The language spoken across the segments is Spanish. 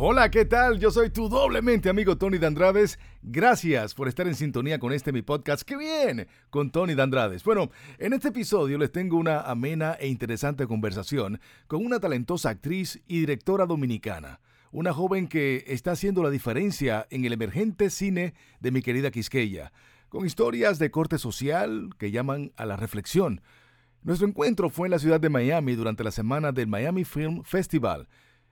Hola, ¿qué tal? Yo soy tu doblemente amigo Tony Dandrades. Gracias por estar en sintonía con este mi podcast. ¡Qué bien! Con Tony Dandrades. Bueno, en este episodio les tengo una amena e interesante conversación con una talentosa actriz y directora dominicana. Una joven que está haciendo la diferencia en el emergente cine de mi querida Quisqueya, con historias de corte social que llaman a la reflexión. Nuestro encuentro fue en la ciudad de Miami durante la semana del Miami Film Festival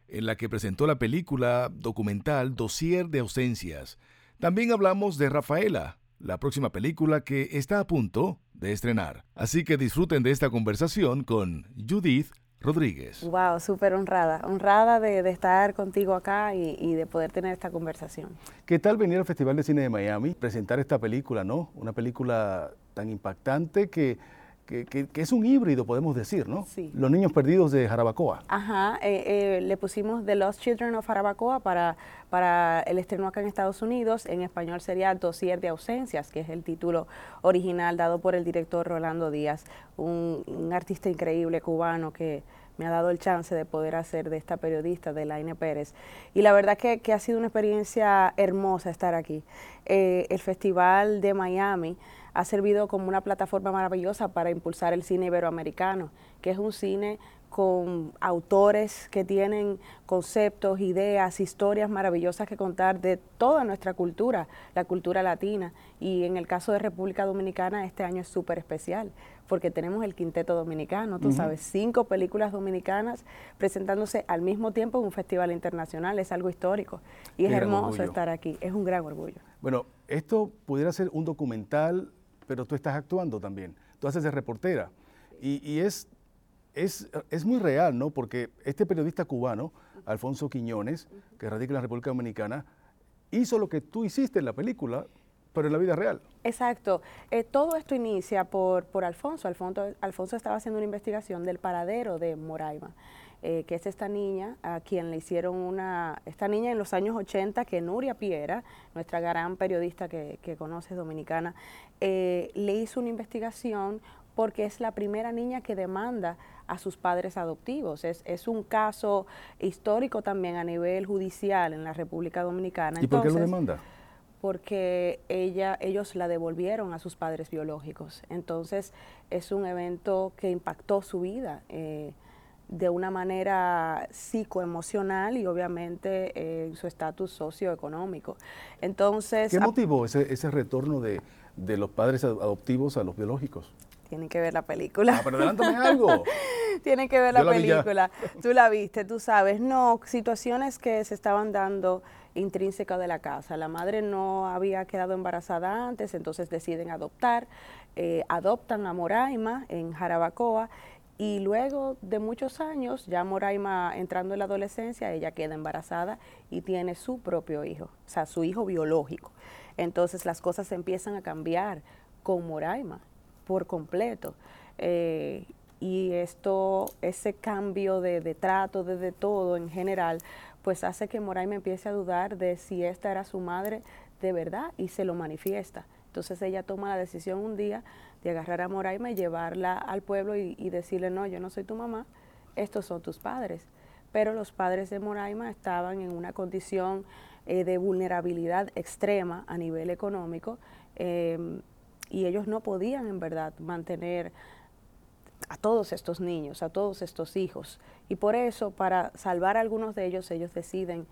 en la que presentó la película documental Dossier de ausencias. También hablamos de Rafaela, la próxima película que está a punto de estrenar. Así que disfruten de esta conversación con Judith Rodríguez. Wow, súper honrada, honrada de, estar contigo acá y, y, de poder tener esta conversación. ¿Qué tal venir al Festival de Cine de Miami, presentar esta película, no? Una película tan impactante que que, es un híbrido, podemos decir, ¿no? Sí. Los niños perdidos de Jarabacoa. Ajá, eh, eh, le pusimos The Lost Children of Jarabacoa para, para el estreno acá en Estados Unidos. En español sería Dossier de Ausencias, que es el título original dado por el director Rolando Díaz, un, artista increíble cubano que me ha dado el chance de poder hacer de esta periodista, de Laine Pérez. Y la verdad que, que ha sido una experiencia hermosa estar aquí. Eh, el Festival de Miami ha servido como una plataforma maravillosa para impulsar el cine iberoamericano, que es un cine con autores que tienen conceptos, ideas, historias maravillosas que contar de toda nuestra cultura, la cultura latina. Y en el caso de República Dominicana, este año es súper especial, porque tenemos el Quinteto Dominicano, tú sabes, cinco películas dominicanas presentándose al mismo tiempo en un festival internacional, es algo histórico. Y es hermoso estar aquí, es un gran orgullo. Bueno, esto pudiera ser un documental pero tú estás actuando también, tú haces de reportera. Y, es, es, es, muy real, ¿no? Porque este periodista cubano, Alfonso Quiñones, que radica en la República Dominicana, hizo lo que tú hiciste en la película, pero en la vida real. Exacto. Eh, todo esto inicia por, por Alfonso. Alfonso. Alfonso estaba haciendo una investigación del paradero de Moraima. Eh, que es esta niña a quien le hicieron una, esta niña en los años 80 que Nuria Piera, nuestra gran periodista que, que conoces dominicana, eh, le hizo una investigación porque es la primera niña que demanda a sus padres adoptivos. Es, es, un caso histórico también a nivel judicial en la República Dominicana. ¿Y por qué lo demanda? Porque ella, ellos la devolvieron a sus padres biológicos. Entonces es un evento que impactó su vida. Eh, de una manera psicoemocional y obviamente eh, su estatus socioeconómico. Entonces, ¿Qué motivó ese, ese retorno de, de, los padres adoptivos a los biológicos? Tienen que ver la película. Ah, pero adelántame algo. Tienen que ver la, película. Tú la viste, tú sabes. No, situaciones que se estaban dando intrínsecas de la casa. La madre no había quedado embarazada antes, entonces deciden adoptar. Eh, adoptan a Moraima en Jarabacoa y luego de muchos años, ya Moraima entrando en la adolescencia, ella queda embarazada y tiene su propio hijo, o sea, su hijo biológico. Entonces las cosas empiezan a cambiar con Moraima por completo. Eh, y esto, ese cambio de, de trato, de, de, todo en general, pues hace que Moraima empiece a dudar de si esta era su madre de verdad y se lo manifiesta. Entonces ella toma la decisión un día de agarrar a Moraima y llevarla al pueblo y, decirle, no, yo no soy tu mamá, estos son tus padres. Pero los padres de Moraima estaban en una condición eh, de vulnerabilidad extrema a nivel económico em, y ellos no podían en verdad mantener a todos estos niños, a todos estos hijos. Y por eso, para salvar a algunos de ellos, ellos deciden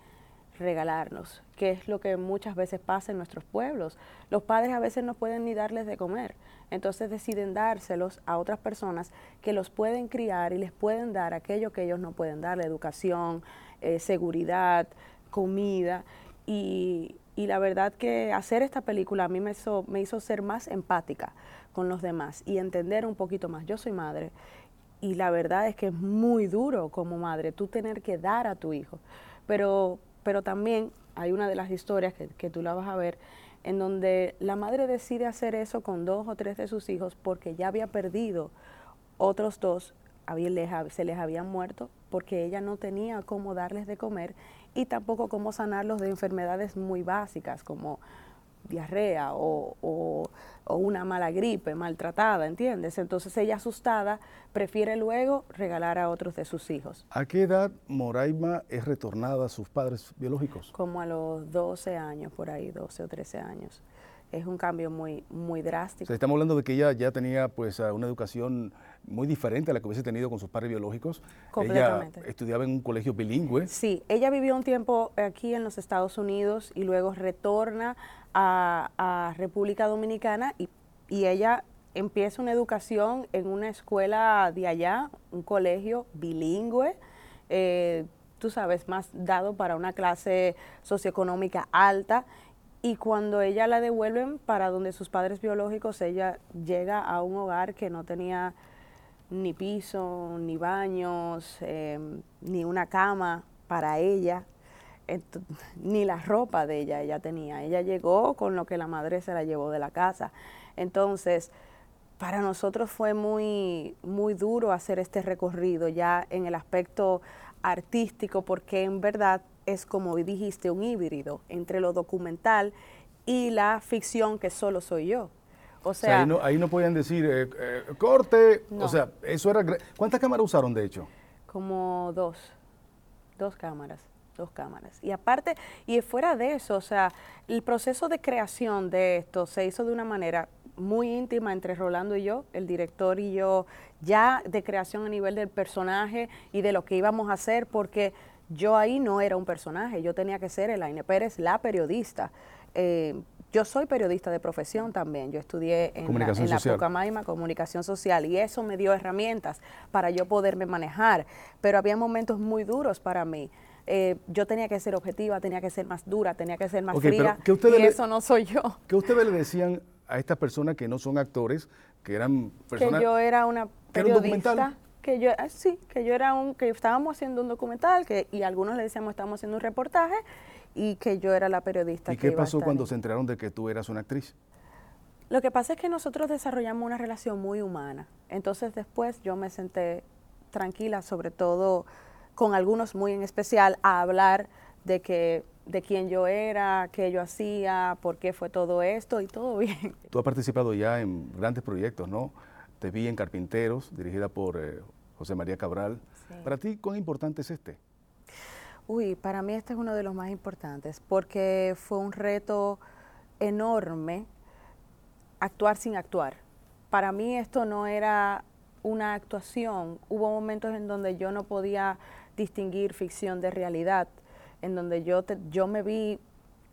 regalarnos, que es lo que muchas veces pasa en nuestros pueblos. Los padres a veces no pueden ni darles de comer, entonces deciden dárselos a otras personas que los pueden criar y les pueden dar aquello que ellos no pueden dar, la educación, eh, seguridad, comida. Y, y, la verdad que hacer esta película a mí me hizo, me hizo ser más empática con los demás y entender un poquito más. Yo soy madre y la verdad es que es muy duro como madre tú tener que dar a tu hijo. Pero pero también hay una de las historias que, tú la vas a ver, en donde la madre decide hacer eso con dos o tres de sus hijos porque ya había perdido otros dos, se les habían muerto porque ella no tenía cómo darles de comer y tampoco cómo sanarlos de enfermedades muy básicas como diarrea o, una mala gripe, maltratada, ¿entiendes? Entonces ella asustada prefiere luego regalar a otros de sus hijos. ¿A qué edad Moraima es retornada a sus padres biológicos? Como a los 12 años, por ahí, 12 o 13 años es un cambio muy, muy drástico. estamos hablando de que ella ya tenía pues una educación muy diferente a la que hubiese tenido con sus padres biológicos. Completamente. Ella estudiaba en un colegio bilingüe. Sí, ella vivió un tiempo aquí en los Estados Unidos y luego retorna a, República Dominicana y, ella empieza una educación en una escuela de allá, un colegio bilingüe. Eh, tú sabes, más dado para una clase socioeconómica alta y cuando ella la devuelven para donde sus padres biológicos, ella llega a un hogar que no tenía ni piso, ni baños, em, ni una cama para ella, ni la ropa de ella ella tenía. Ella llegó con lo que la madre se la llevó de la casa. Entonces, para nosotros fue muy, muy duro hacer este recorrido ya en el aspecto artístico, porque en verdad es como dijiste, un híbrido entre lo documental y la ficción que solo soy yo. O sea, ahí, no, ahí, no, podían decir, eh, eh, corte, o sea, eso era... ¿Cuántas cámaras usaron de hecho? Como dos, dos cámaras, dos cámaras. Y aparte, y fuera de eso, o sea, el proceso de creación de esto se hizo de una manera muy íntima entre Rolando y yo, el director y yo, ya de creación a nivel del personaje y de lo que íbamos a hacer, porque yo ahí no era un personaje, yo tenía que ser Elaine Pérez, la periodista. Eh, yo soy periodista de profesión también, yo estudié en la, en la Pucamaima, comunicación social, y eso me dio herramientas para yo poderme manejar, pero había momentos muy duros para mí. Eh, yo tenía que ser objetiva, tenía que ser más dura, tenía que ser más fría, y eso no soy yo. ¿Qué ustedes le decían a estas personas que no son actores, que eran personas... Que yo era una periodista que yo ah, sí, que yo era un que estábamos haciendo un documental que y algunos le decíamos estábamos haciendo un reportaje y que yo era la periodista. ¿Y qué pasó cuando se enteraron de que tú eras una actriz? Lo que pasa es que nosotros desarrollamos una relación muy humana. Entonces después yo me senté tranquila, sobre todo con algunos muy en especial, a hablar de que de quién yo era, qué yo hacía, por qué fue todo esto y todo bien. Tú has participado ya en grandes proyectos, ¿no? Te vi en Carpinteros, dirigida por eh, José María Cabral. Para ti, ¿cuán importante es este? Uy, para mí este es uno de los más importantes porque fue un reto enorme actuar sin actuar. Para mí esto no era una actuación. Hubo momentos en donde yo no podía distinguir ficción de realidad, en donde yo, yo me vi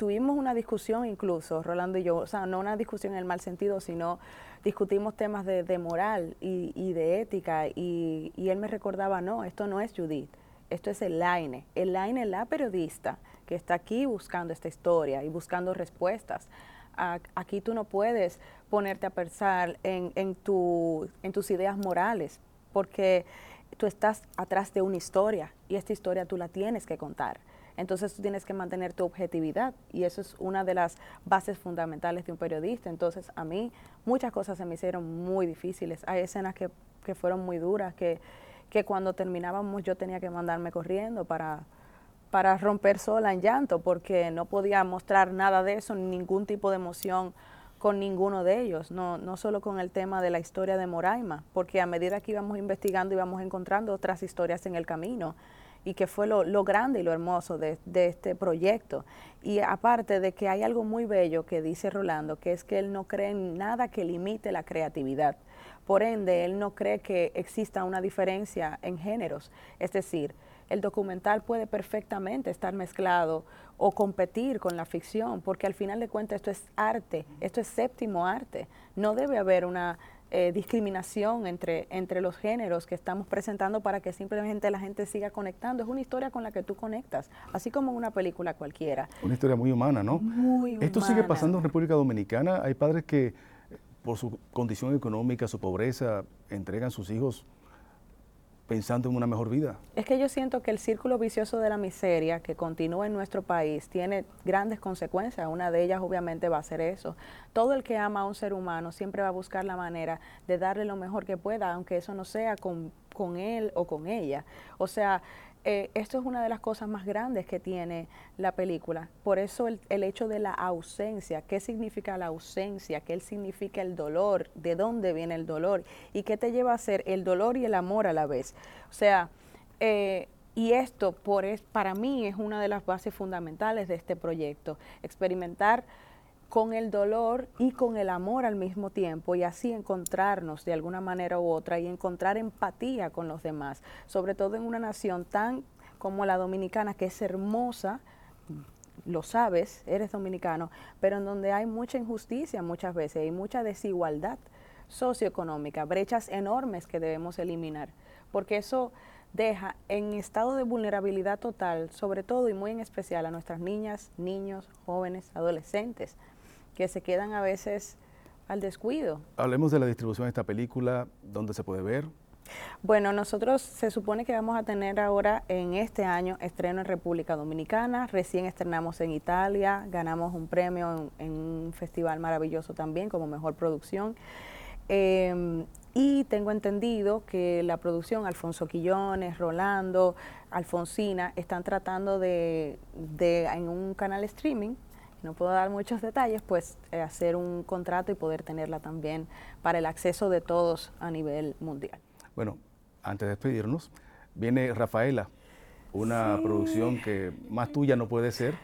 tuvimos una discusión incluso, Rolando y yo, o sea, no una discusión en el mal sentido, sino discutimos temas de, moral y, de ética y, él me recordaba, no, esto no es Judith, esto es Elaine. Elaine la periodista que está aquí buscando esta historia y buscando respuestas. Aquí tú no puedes ponerte a pensar en, en, tu, en tus ideas morales, porque tú estás atrás de una historia y esta historia tú la tienes que contar. Entonces tú tienes que mantener tu objetividad y eso es una de las bases fundamentales de un periodista. Entonces a mí muchas cosas se me hicieron muy difíciles. Hay escenas que, que fueron muy duras, que, que cuando terminábamos yo tenía que mandarme corriendo para, para romper sola en llanto porque no podía mostrar nada de eso, ningún tipo de emoción con ninguno de ellos, no, no solo con el tema de la historia de Moraima, porque a medida que íbamos investigando íbamos encontrando otras historias en el camino y que fue lo, lo grande y lo hermoso de, de, este proyecto. Y aparte de que hay algo muy bello que dice Rolando, que es que él no cree en nada que limite la creatividad. Por ende, él no cree que exista una diferencia en géneros. Es decir, el documental puede perfectamente estar mezclado o competir con la ficción, porque al final de cuentas esto es arte, esto es séptimo arte. No debe haber una eh, discriminación entre, entre los géneros que estamos presentando para que simplemente la gente siga conectando. Es una historia con la que tú conectas, así como una película cualquiera. Una historia muy humana, ¿no? Muy Esto sigue pasando en República Dominicana. Hay padres que por su condición económica, su pobreza, entregan sus hijos pensando en una mejor vida. Es que yo siento que el círculo vicioso de la miseria que continúa en nuestro país tiene grandes consecuencias. Una de ellas obviamente va a ser eso. Todo el que ama a un ser humano siempre va a buscar la manera de darle lo mejor que pueda, aunque eso no sea con, con él o con ella. O sea, eh, esto es una de las cosas más grandes que tiene la película. Por eso el, el, hecho de la ausencia, qué significa la ausencia, qué significa el dolor, de dónde viene el dolor y qué te lleva a ser el dolor y el amor a la vez. O sea, eh, y esto por para mí es una de las bases fundamentales de este proyecto, experimentar con el dolor y con el amor al mismo tiempo y así encontrarnos de alguna manera u otra y encontrar empatía con los demás, sobre todo en una nación tan como la dominicana que es hermosa, lo sabes, eres dominicano, pero en donde hay mucha injusticia muchas veces y mucha desigualdad socioeconómica, brechas enormes que debemos eliminar, porque eso deja en estado de vulnerabilidad total, sobre todo y muy en especial a nuestras niñas, niños, jóvenes, adolescentes, que se quedan a veces al descuido. Hablemos de la distribución de esta película, dónde se puede ver. Bueno, nosotros se supone que vamos a tener ahora en este año estreno en República Dominicana, recién estrenamos en Italia, ganamos un premio en, en un festival maravilloso también como mejor producción. Eh, y tengo entendido que la producción, Alfonso Quillones, Rolando, Alfonsina, están tratando de, de en un canal streaming, no puedo dar muchos detalles, pues eh, hacer un contrato y poder tenerla también para el acceso de todos a nivel mundial. Bueno, antes de despedirnos, viene Rafaela, una sí. producción que más tuya no puede ser,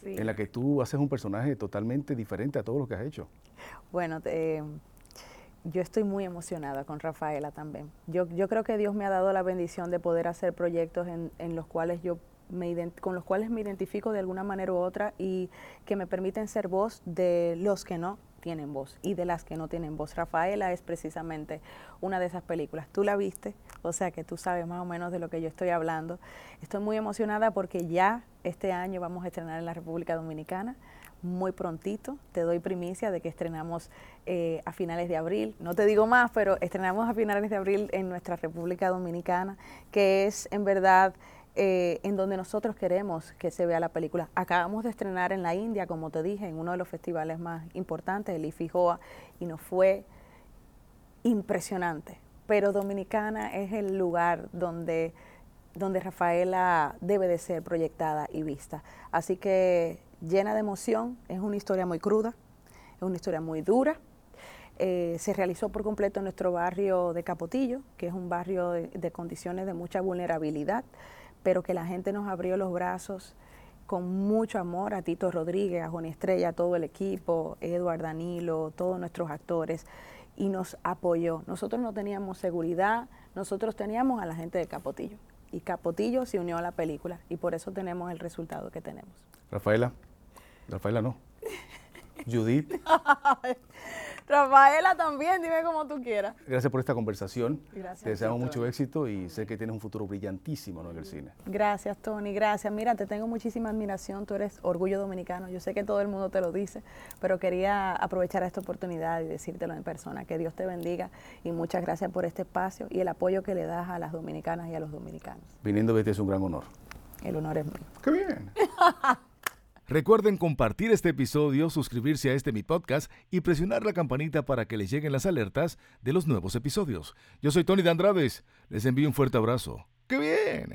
sí. en la que tú haces un personaje totalmente diferente a todo lo que has hecho. Bueno, te, yo estoy muy emocionada con Rafaela también. Yo, yo creo que Dios me ha dado la bendición de poder hacer proyectos en, en los cuales yo con los cuales me identifico de alguna manera u otra y que me permiten ser voz de los que no tienen voz y de las que no tienen voz. Rafaela es precisamente una de esas películas. Tú la viste, o sea que tú sabes más o menos de lo que yo estoy hablando. Estoy muy emocionada porque ya este año vamos a estrenar en la República Dominicana muy prontito. Te doy primicia de que estrenamos eh, a finales de abril. No te digo más, pero estrenamos a finales de abril en nuestra República Dominicana, que es en verdad eh, en donde nosotros queremos que se vea la película. Acabamos de estrenar en la India, como te dije, en uno de los festivales más importantes, el IFIJOA, y nos fue impresionante. Pero Dominicana es el lugar donde donde Rafaela debe de ser proyectada y vista. Así que llena de emoción, es una historia muy cruda, es una historia muy dura. Eh, se realizó por completo en nuestro barrio de Capotillo, que es un barrio de, de, condiciones de mucha vulnerabilidad, pero que la gente nos abrió los brazos con mucho amor a Tito Rodríguez, a Joni Estrella, a todo el equipo, Eduard Danilo, todos nuestros actores, y nos apoyó. Nosotros no teníamos seguridad, nosotros teníamos a la gente de Capotillo y Capotillo se unió a la película y por eso tenemos el resultado que tenemos. Rafaela, Rafaela no. Judith. Rafaela también, dime como tú quieras. Gracias por esta conversación. Gracias. Te deseamos mucho éxito y sé que tienes un futuro brillantísimo ¿no? en el cine. Gracias, Tony, gracias. Mira, te tengo muchísima admiración, tú eres orgullo dominicano. Yo sé que todo el mundo te lo dice, pero quería aprovechar esta oportunidad y decírtelo en persona. Que Dios te bendiga y muchas gracias por este espacio y el apoyo que le das a las dominicanas y a los dominicanos. Viniendo de ti es un gran honor. El honor es mío. ¡Qué bien! Recuerden compartir este episodio, suscribirse a este mi podcast y presionar la campanita para que les lleguen las alertas de los nuevos episodios. Yo soy Tony de Andrades. Les envío un fuerte abrazo. ¡Qué bien!